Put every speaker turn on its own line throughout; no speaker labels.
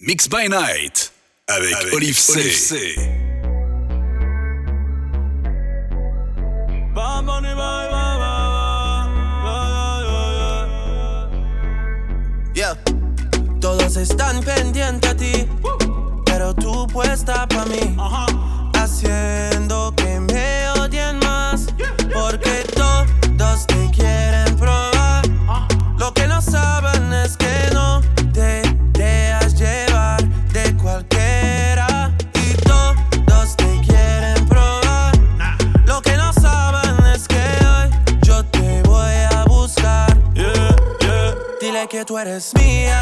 Mix by Night avec, avec Olive C. Olive
Todos están pendientes a ti, pero tú puesta pa' mí, haciendo tú eres mía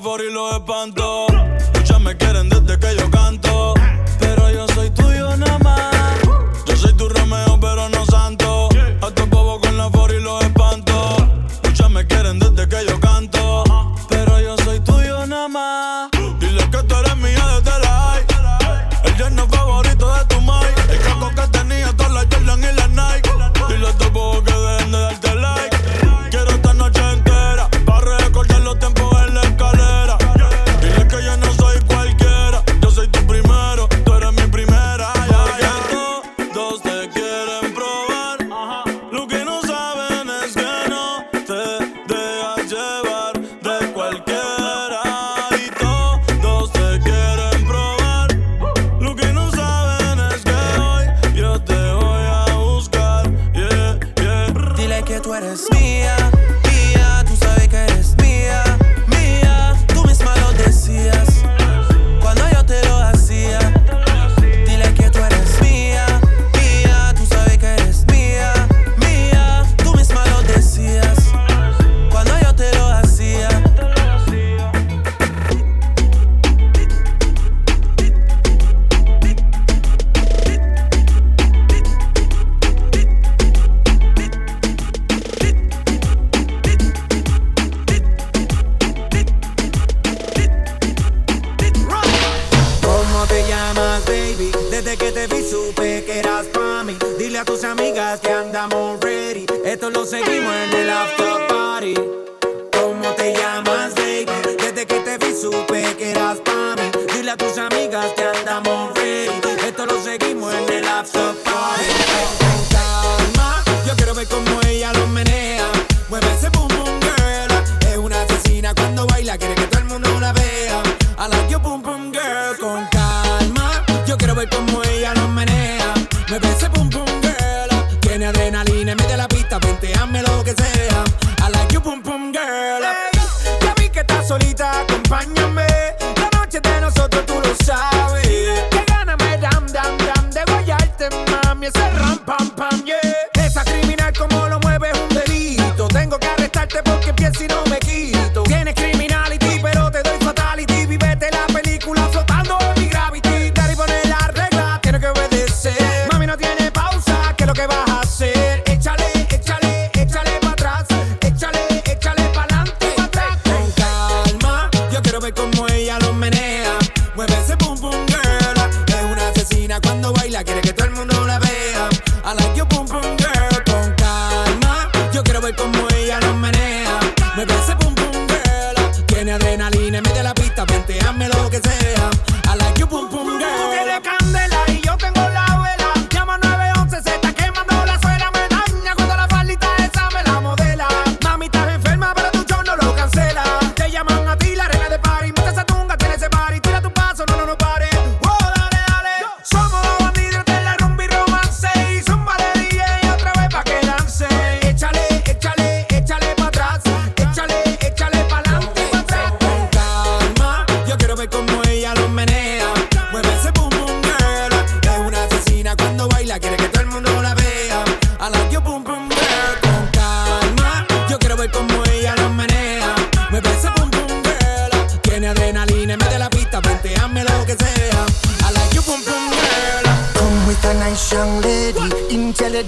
fuori lo
espanto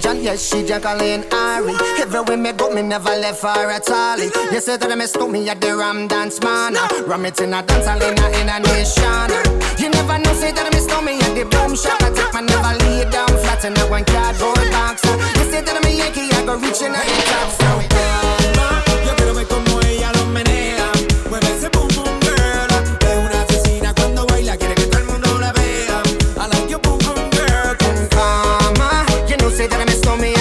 religion, yes, she Jacqueline Ari. Everywhere me go, me never left her at all. You say that me stole me at the Ram Dance Man. Ram it in a dance, I in a, in nation. You never know, say that me stole me at the Boom Shop. I take my never lay down flat in a one cardboard box. You say that me Yankee, I go reaching out the top. So Show me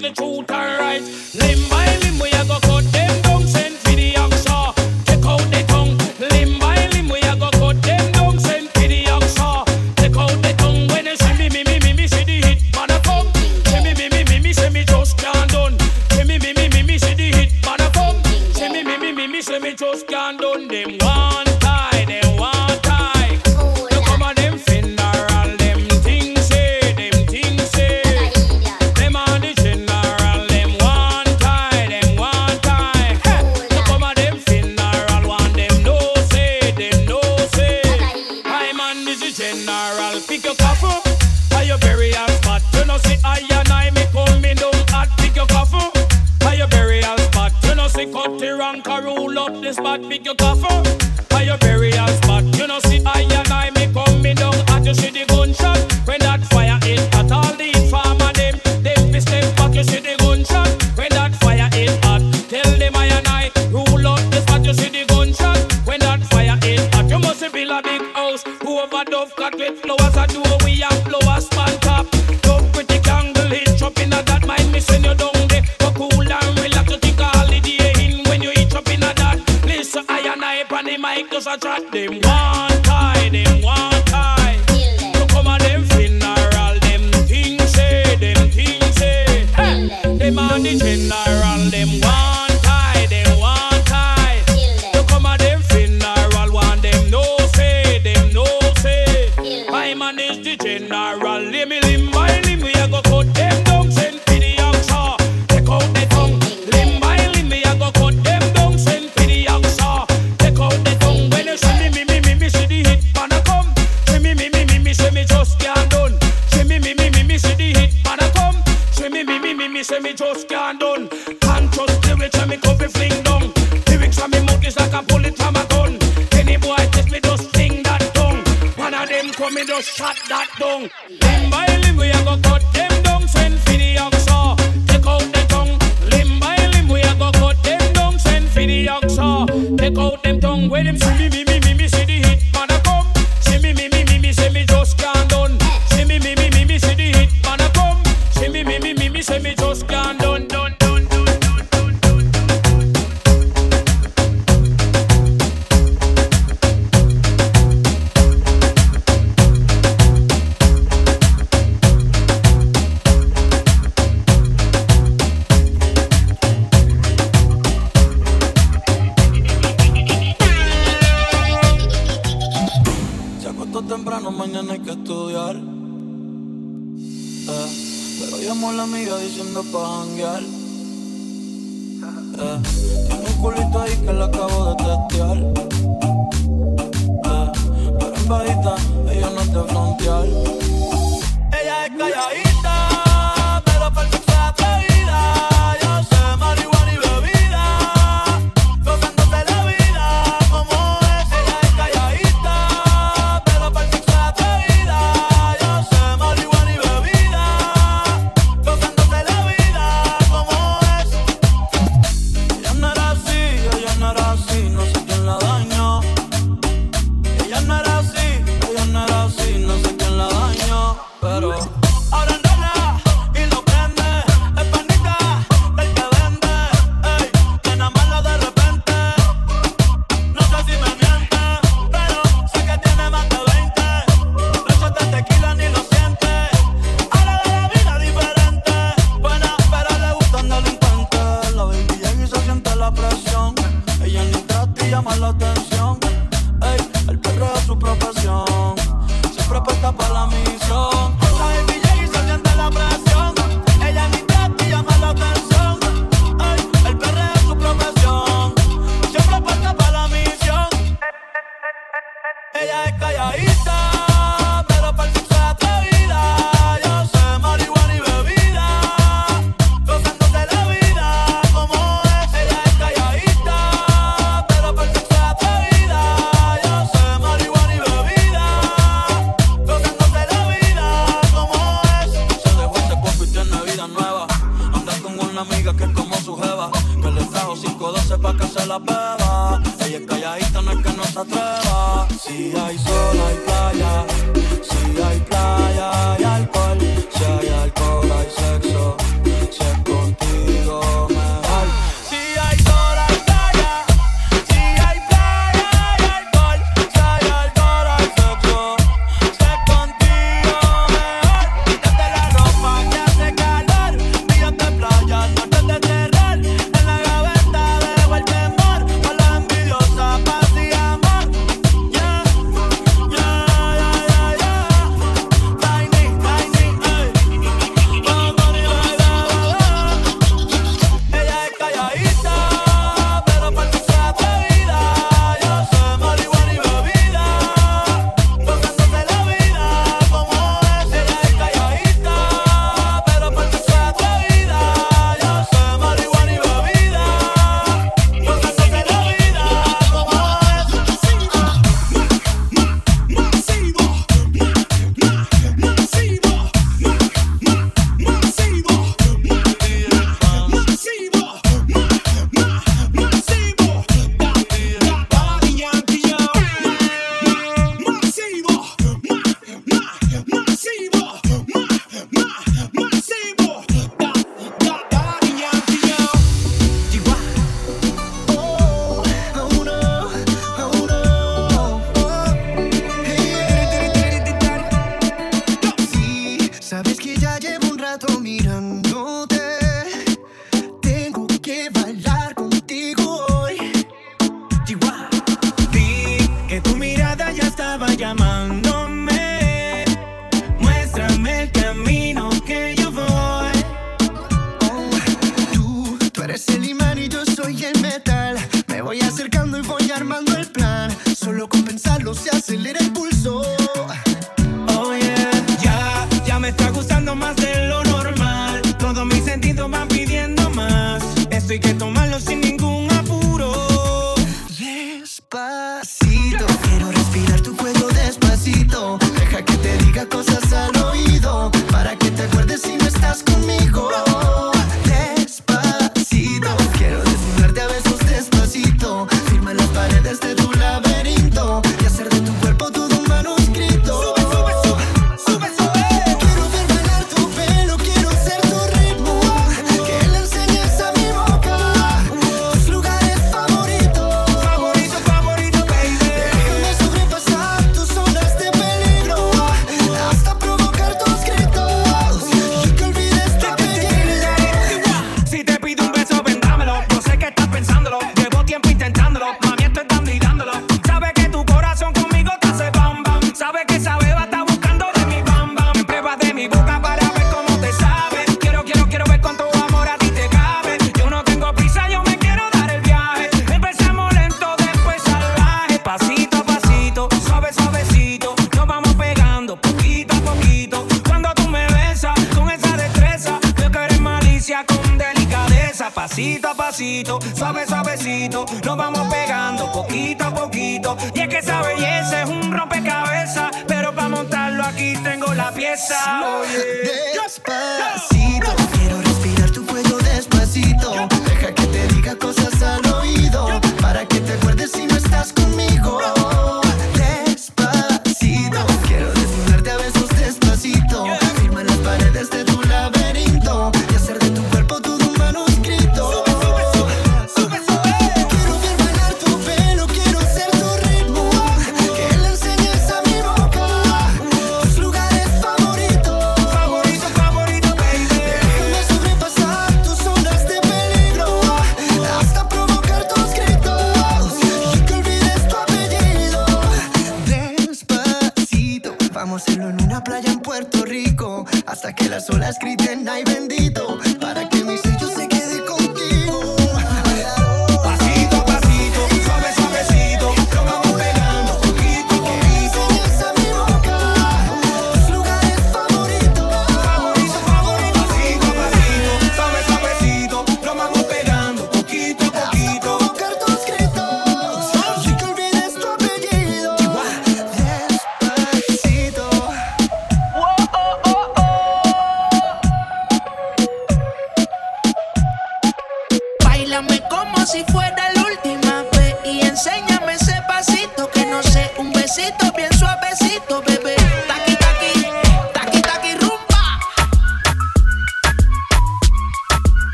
speak the
truth and right. shot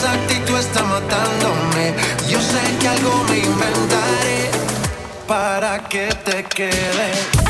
esa actitud está matándome. Yo sé que algo me inventaré para que te quede.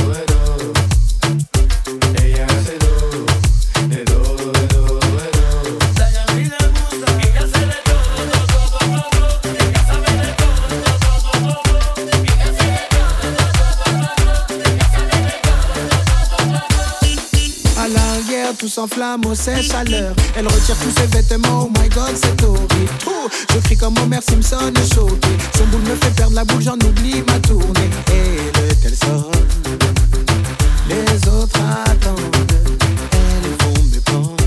tout s'enflamme, oh c'est chaleur. Elle retire tous ses vêtements, oh my god, c'est horrible. Oh, je crie comme Homer Simpson, choqué. Son boule me fait perdre la boule, j'en oublie ma tournée. Et le tel sort, les autres attendent? Elles vont me prendre.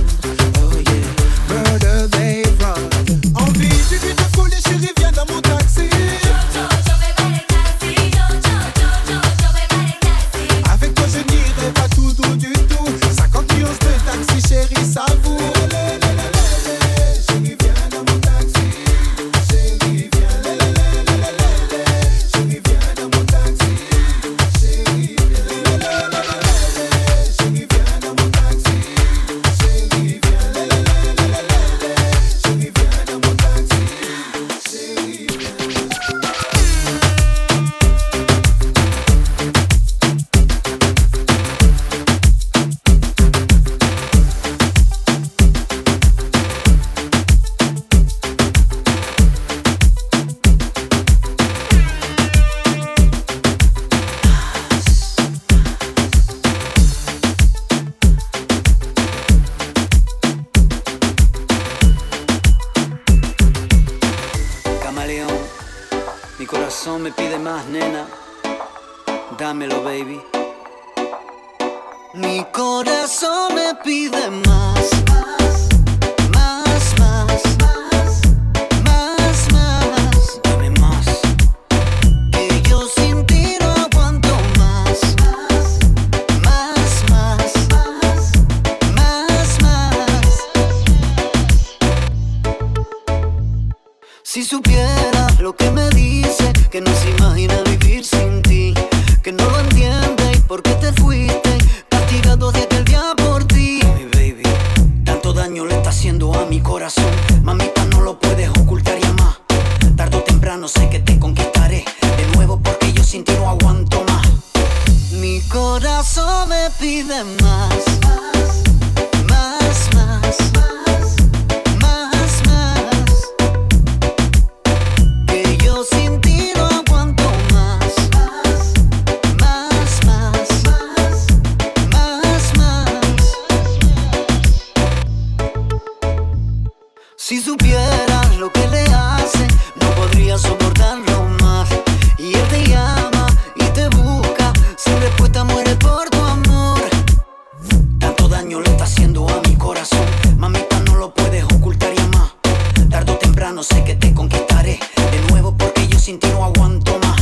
sé que te conquistaré de nuevo porque yo sin ti no aguanto más.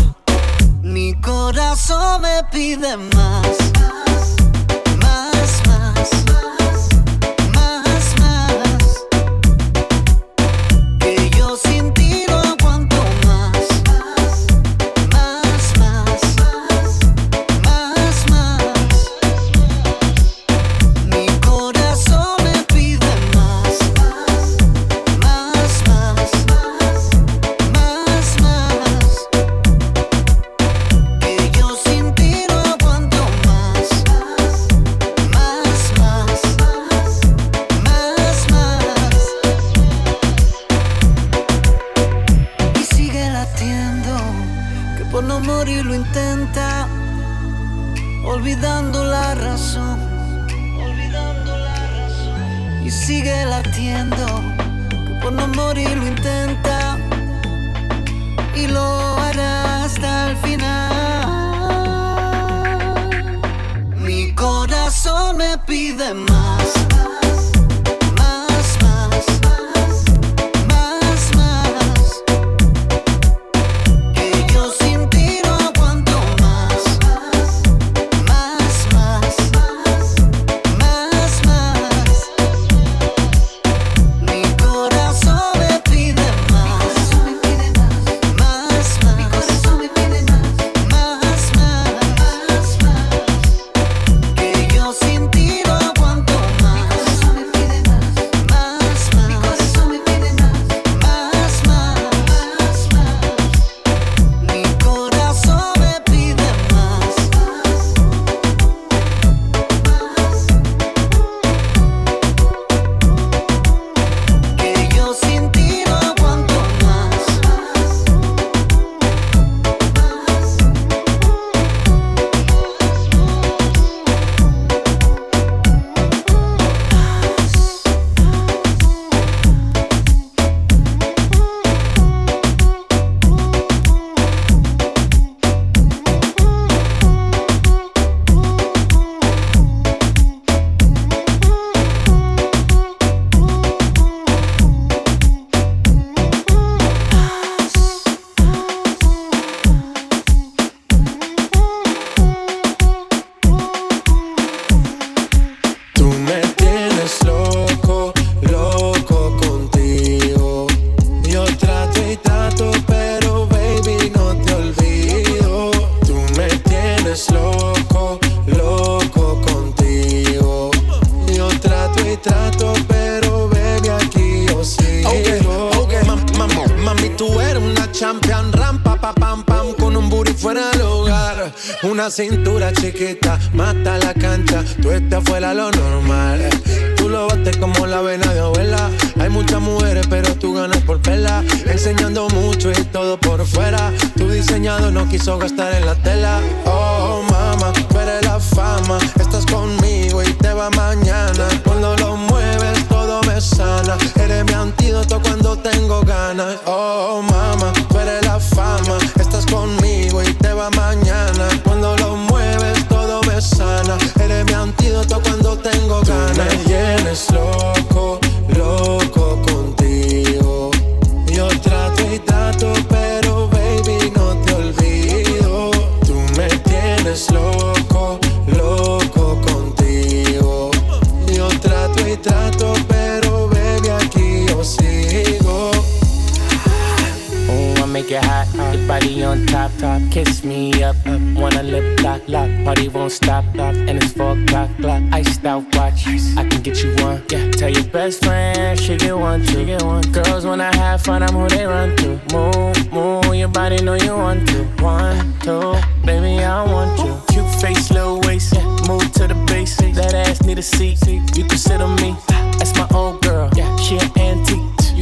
Mi corazón me pide más.
get hot. Your body on top, top. Kiss me up, up. Wanna lip lock, lock. Party won't stop, stop. And it's four o'clock, clock. Iced out watch. I can get you one. Yeah. Tell your best friend she get one, she get one. Girls when I have fun, I'm who they run to. Move, move. Your body know you want to. One, two. Baby, I want you. Cute face, little waist. Yeah. Move to the base. That ass need a seat. You can sit on me. That's my old girl. Yeah. She an antique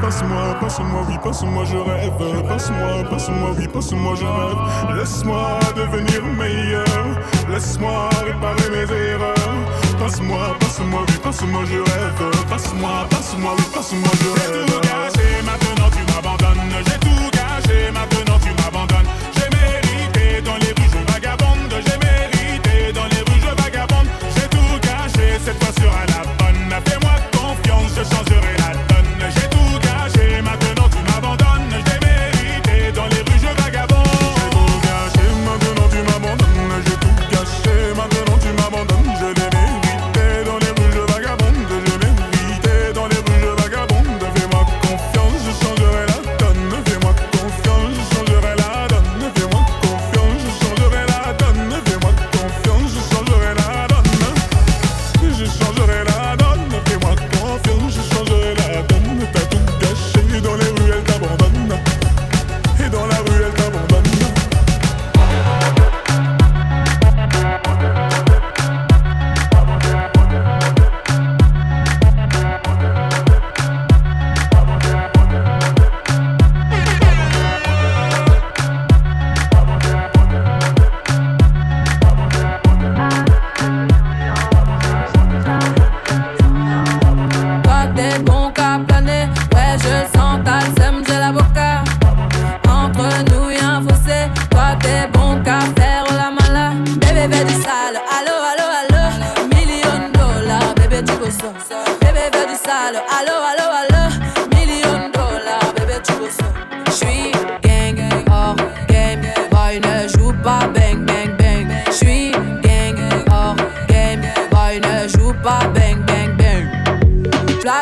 Passe-moi, passe-moi, oui, passe-moi, je rêve. Passe-moi, passe-moi, oui, passe-moi, je rêve. Laisse-moi devenir meilleur. Laisse-moi réparer mes erreurs. Passe-moi, passe-moi, oui, passe-moi, je rêve. Passe-moi, passe-moi, oui, passe-moi, je rêve. J'ai tout gâché, maintenant tu m'abandonnes. J'ai tout gâché, maintenant tu m'abandonnes.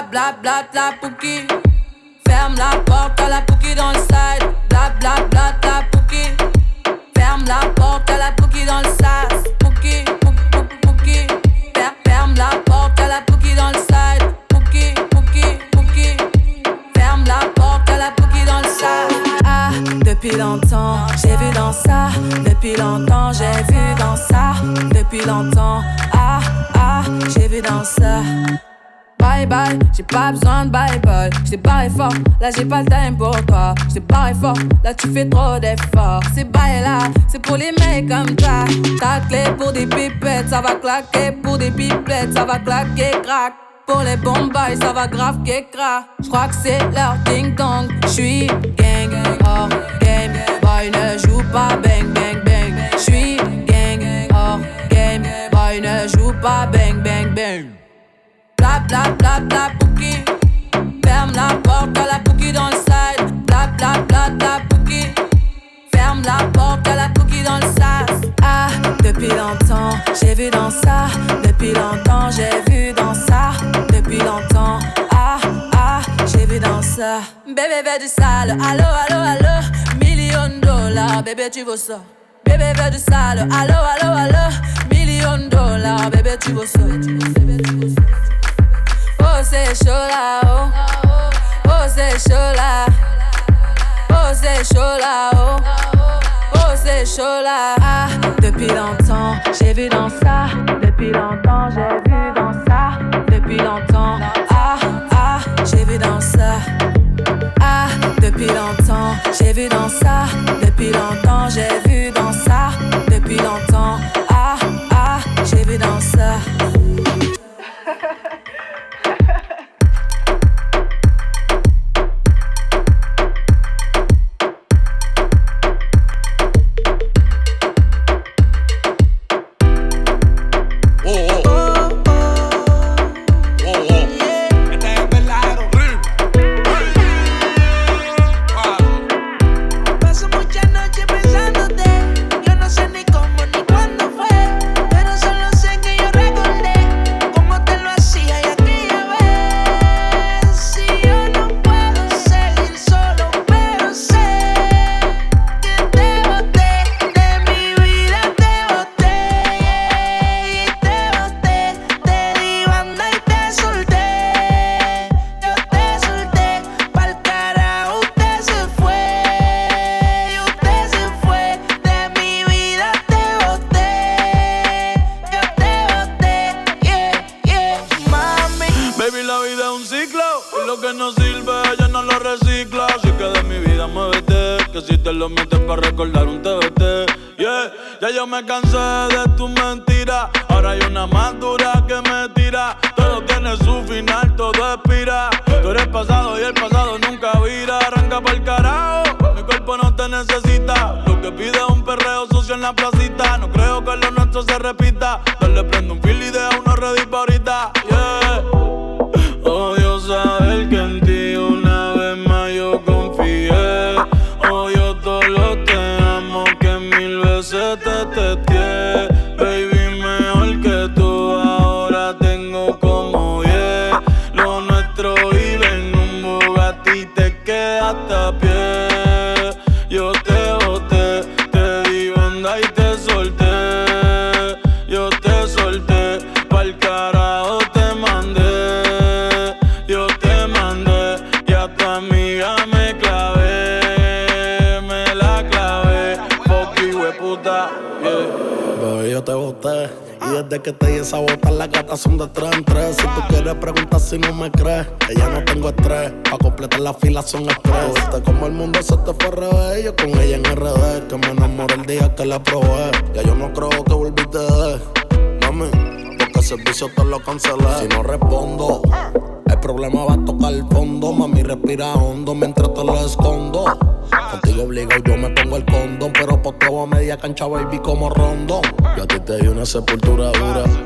Bla bla bla pouki. Ferme la porte à la pouki dans le side. Bla bla bla bla pouki. Ferme la porte à la pouki dans le sas. Pouki, pouki, pouki. Ferme la porte à la pouki dans le side. Pouki, pouki, pouki. Ferme la porte à la pouki dans le sas. Ah, depuis longtemps, j'ai vu dans ça. Depuis longtemps, j'ai vu dans ça. Depuis longtemps, ah, ah, j'ai vu dans ça. J'ai pas besoin de bye bye. J't'ai barré fort, là j'ai pas le time pour toi. J't'ai barré fort, là tu fais trop d'efforts. C'est bye là, c'est pour les mecs comme toi. Ta clé pour des pipettes, ça va claquer. Pour des pipettes, ça va claquer, crack. Pour les bombes, ça va grave Je J'crois que c'est leur ding dong. J'suis gang, hors game. Boy ne joue pas bang bang bang. J'suis gang, hors game. Boy ne joue pas bang bang bang. Pouki. Ferme la porte à la pouki dans le side. Bla pouki. Ferme la porte à la pouki dans le sas. Ah, depuis longtemps, j'ai vu dans ça. Depuis longtemps, j'ai vu dans ça. Depuis longtemps, ah, ah, j'ai vu dans ça. Bébé, veut du sale. Allo, allo, allo. Million dollars, bébé, tu veux ça. Bébé, veut du sale. Allo, allo, allo. Million dollars, bébé, tu veux ça. C'est chaud là, oh. Oh, chaud là. Oh, c'est chaud là, oh. Oh, c'est chaud là. Ah, depuis longtemps, j'ai vu dans ça. Depuis longtemps, j'ai vu dans ça. Depuis longtemps, ah, ah, j'ai vu dans ça. Ah, depuis longtemps, j'ai vu dans ça. Depuis longtemps, j'ai vu
bota, las gatas son de tres en tres. Si tú quieres preguntar si no me crees, que ya no tengo estrés. Pa' completar la fila son estrés. Viste como el mundo se te fue revés. Yo con ella en RD, que me enamoré el día que la probé. Ya yo no creo que volviste de mami, porque el servicio te lo cancelé. Si no respondo, el problema va a tocar el fondo. Mami, respira hondo mientras te lo escondo. Contigo obligo, yo me pongo el condón. Pero poteo a media cancha, baby, como rondón. Yo a ti te di una sepultura dura.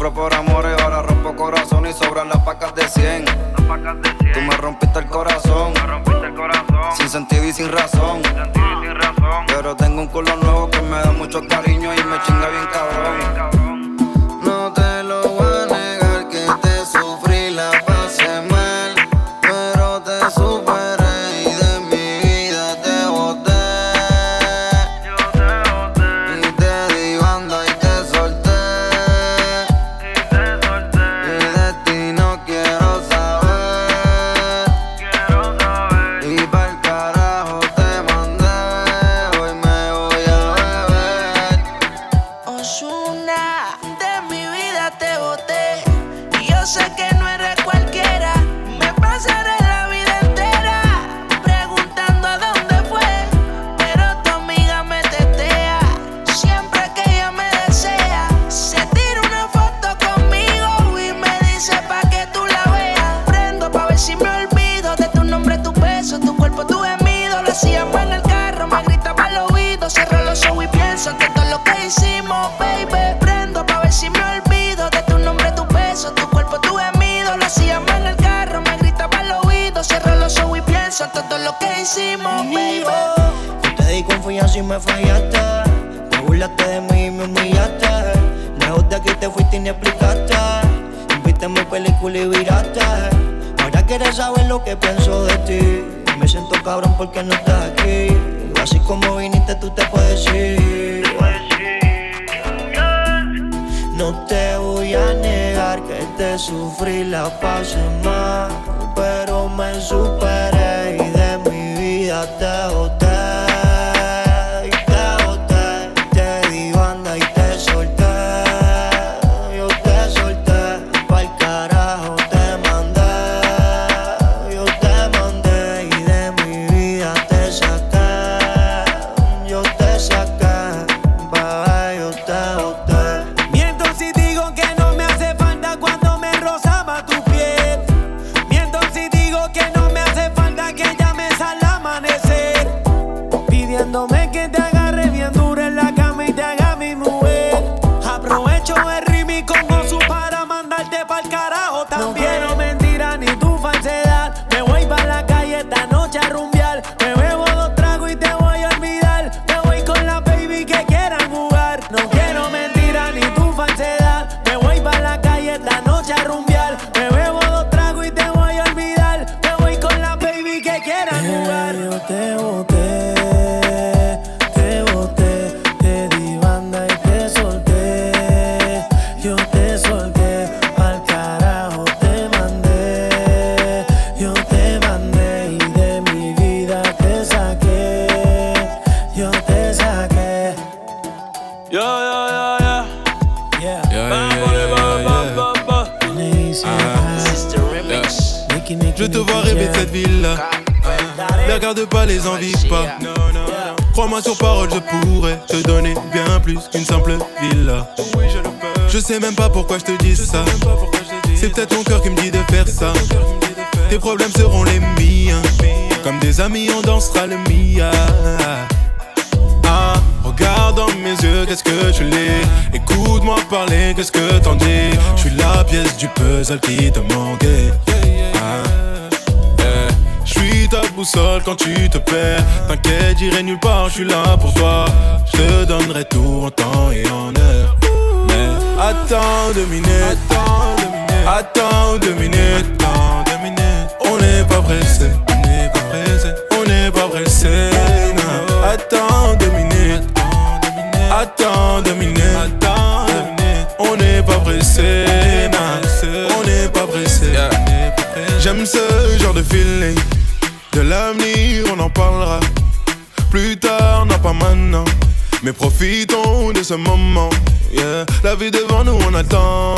Sufro por amores, ahora rompo corazón y sobran las
pacas de 100. Las pacas de
100. Tú me rompiste el
corazón. Sur parole, je pourrais te donner bien plus qu'une simple villa. Je sais même pas pourquoi je te dis ça. C'est peut-être ton cœur qui me dit de faire ça. Tes problèmes seront les miens. Comme des amis, on dansera le Mia. Ah, regarde dans mes yeux, qu'est-ce que tu l'es. Écoute-moi parler, qu'est-ce que t'en dis. Je suis la pièce du puzzle qui te manquait. Boussole quand tu te perds. T'inquiète, j'irai nulle part, je suis là pour toi. Je te donnerai tout en temps et en heure. Mais attends deux minutes. Attends deux minutes. On n'est pas pressé. On n'est pas pressé. On n'est pas pressé. non. Attends deux minutes. Attends deux minutes. On n'est pas pressé. non. On n'est pas pressé. J'aime ce genre de feeling. L'avenir, on en parlera. Plus tard, non pas maintenant. Mais profitons de ce moment. Yeah. La vie devant nous, on attend.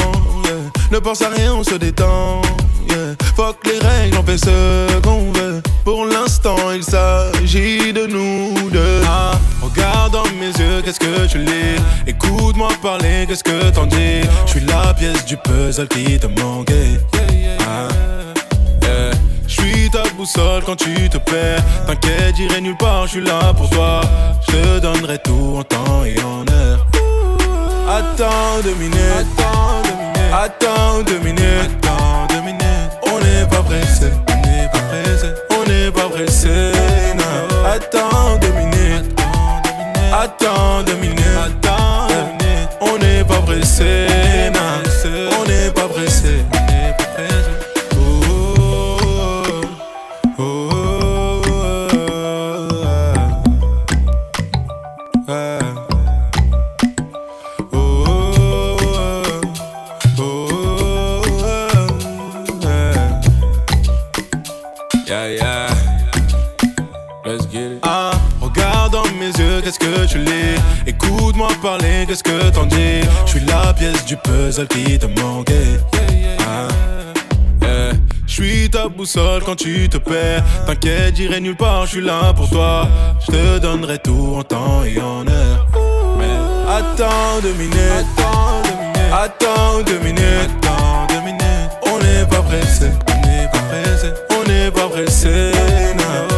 Ne pense à rien, on se détend. Yeah. Fuck les règles, on fait ce qu'on veut. Pour l'instant, il s'agit de nous deux. Ah, regarde dans mes yeux, qu'est-ce que tu lis? Écoute-moi parler, qu'est-ce que t'en dis? Je suis la pièce du puzzle qui te manquait. Ah. Je suis ta boussole quand tu te perds. T'inquiète, j'irai nulle part, je suis là pour toi. Je te donnerai tout en temps et en heure. Attends deux minutes, attends deux minutes, attends deux minutes,
attends deux minutes. On n'est
pas pressé, on n'est pas pressé, on n'est pas pressé. Attends deux minutes, attends deux minutes, attends deux minutes. On n'est pas pressé. Écoute-moi parler, qu'est-ce que t'en dis Je suis la pièce du puzzle qui te manquait. Ah, yeah. Je suis ta boussole quand tu te perds. T'inquiète, j'irai nulle part, je suis là pour toi. Je te donnerai tout en temps et en heure. Mais attends deux minutes. Attends deux minutes. Attends deux minutes. On n'est pas pressé. On n'est pas pressé. On n'est pas pressé.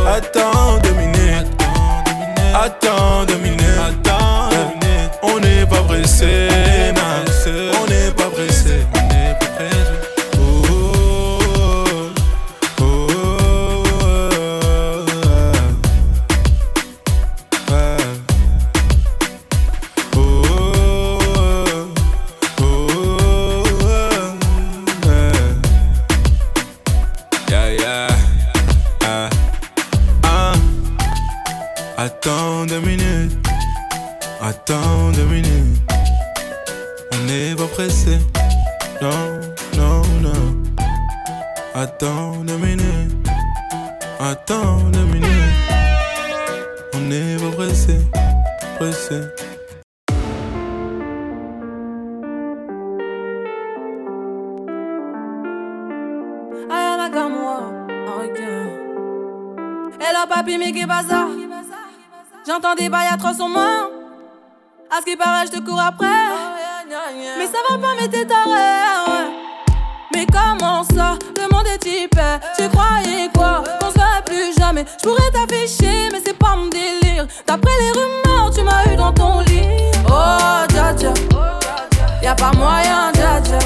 Attends
Paraît, je te cours après. Mais ça va pas, mais t'es taré. ouais. Mais comment ça Le monde est. Tu croyais quoi Qu'on se plus jamais. Je pourrais t'afficher, mais c'est pas mon délire. D'après les rumeurs, tu m'as eu dans ton lit. Oh, dja dja. Y'a pas moyen, dja dja.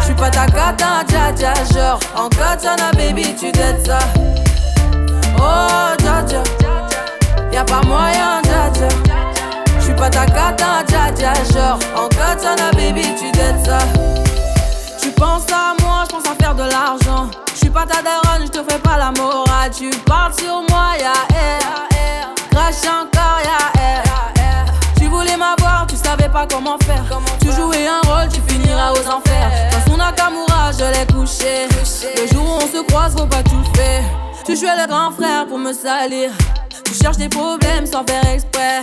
J'suis pas ta cata, dja dja. Genre, en katana, baby, tu t'aides ça. Oh, dja dja. Y'a pas moyen, dja dja. Pas ta cata, dja dja. Genre, en katana, baby, tu t'aides ça. Tu penses à moi, je pense à faire de l'argent. Je suis pas ta daronne, je te fais pas la morale. Tu parles sur moi, y'a air. Crash encore, y'a air. Tu voulais m'avoir, tu savais pas comment faire. Tu jouais un rôle, tu finiras aux enfers. Dans son Nakamura, je l'ai couché. Le jour où on se croise, faut pas tout faire. Tu jouais le grand frère pour me salir. Tu cherches des problèmes sans faire exprès.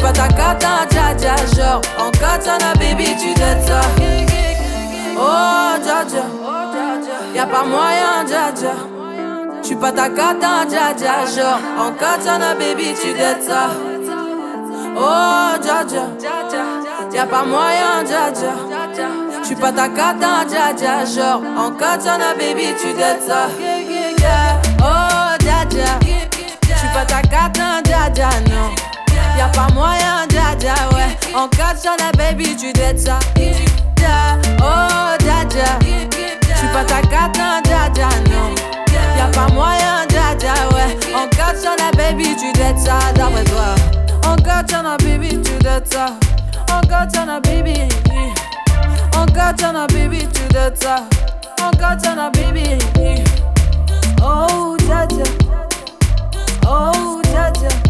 Pas ta cata, dja dja. Genre, en katana, baby, tu dettes ça. Oh, dja dja. Y'a pas moyen, dja dja. J'suis pas ta cata, dja dja. Genre, en katana, baby, tu dettes ça. Oh, dja dja. Y'a pas moyen, dja dja. J'suis pas ta cata, dja dja. Genre, en katana, baby, tu dettes ça. Oh, dja dja. J'suis pas ta cata, dja dja, non. Y'a pas moyen, dja, ouais. En katana, baby, tu dettes ça. Oh, dja. J'suis pas ta cata, dja dja, non. Y'a pas moyen, dja, ouais. En katana, baby, tu dettes ça, d'après toi. En katana, baby, tu dettes ça. En katana, baby. En katana, baby, tu dettes ça. En katana, baby. Oh, dja. Oh, dja.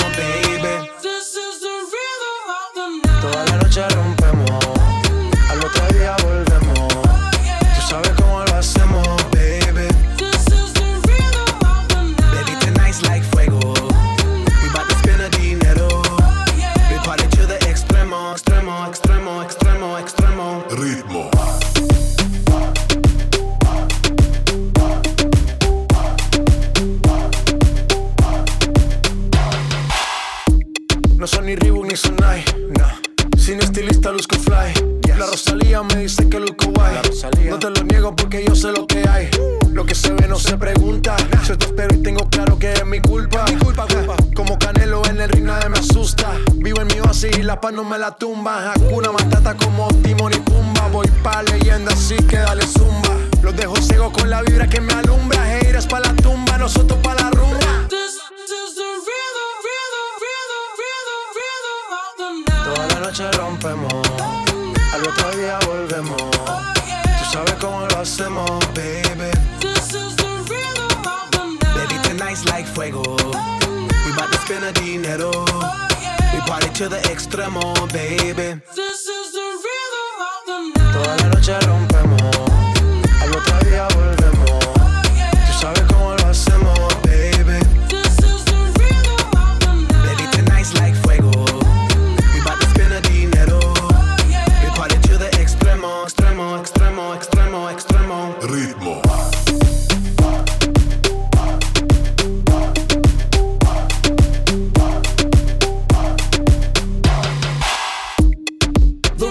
me la tumba. Hakuna Matata como Timon y Pumba. Voy pa' leyenda así que dale zumba. Los dejo ciego con la vibra que me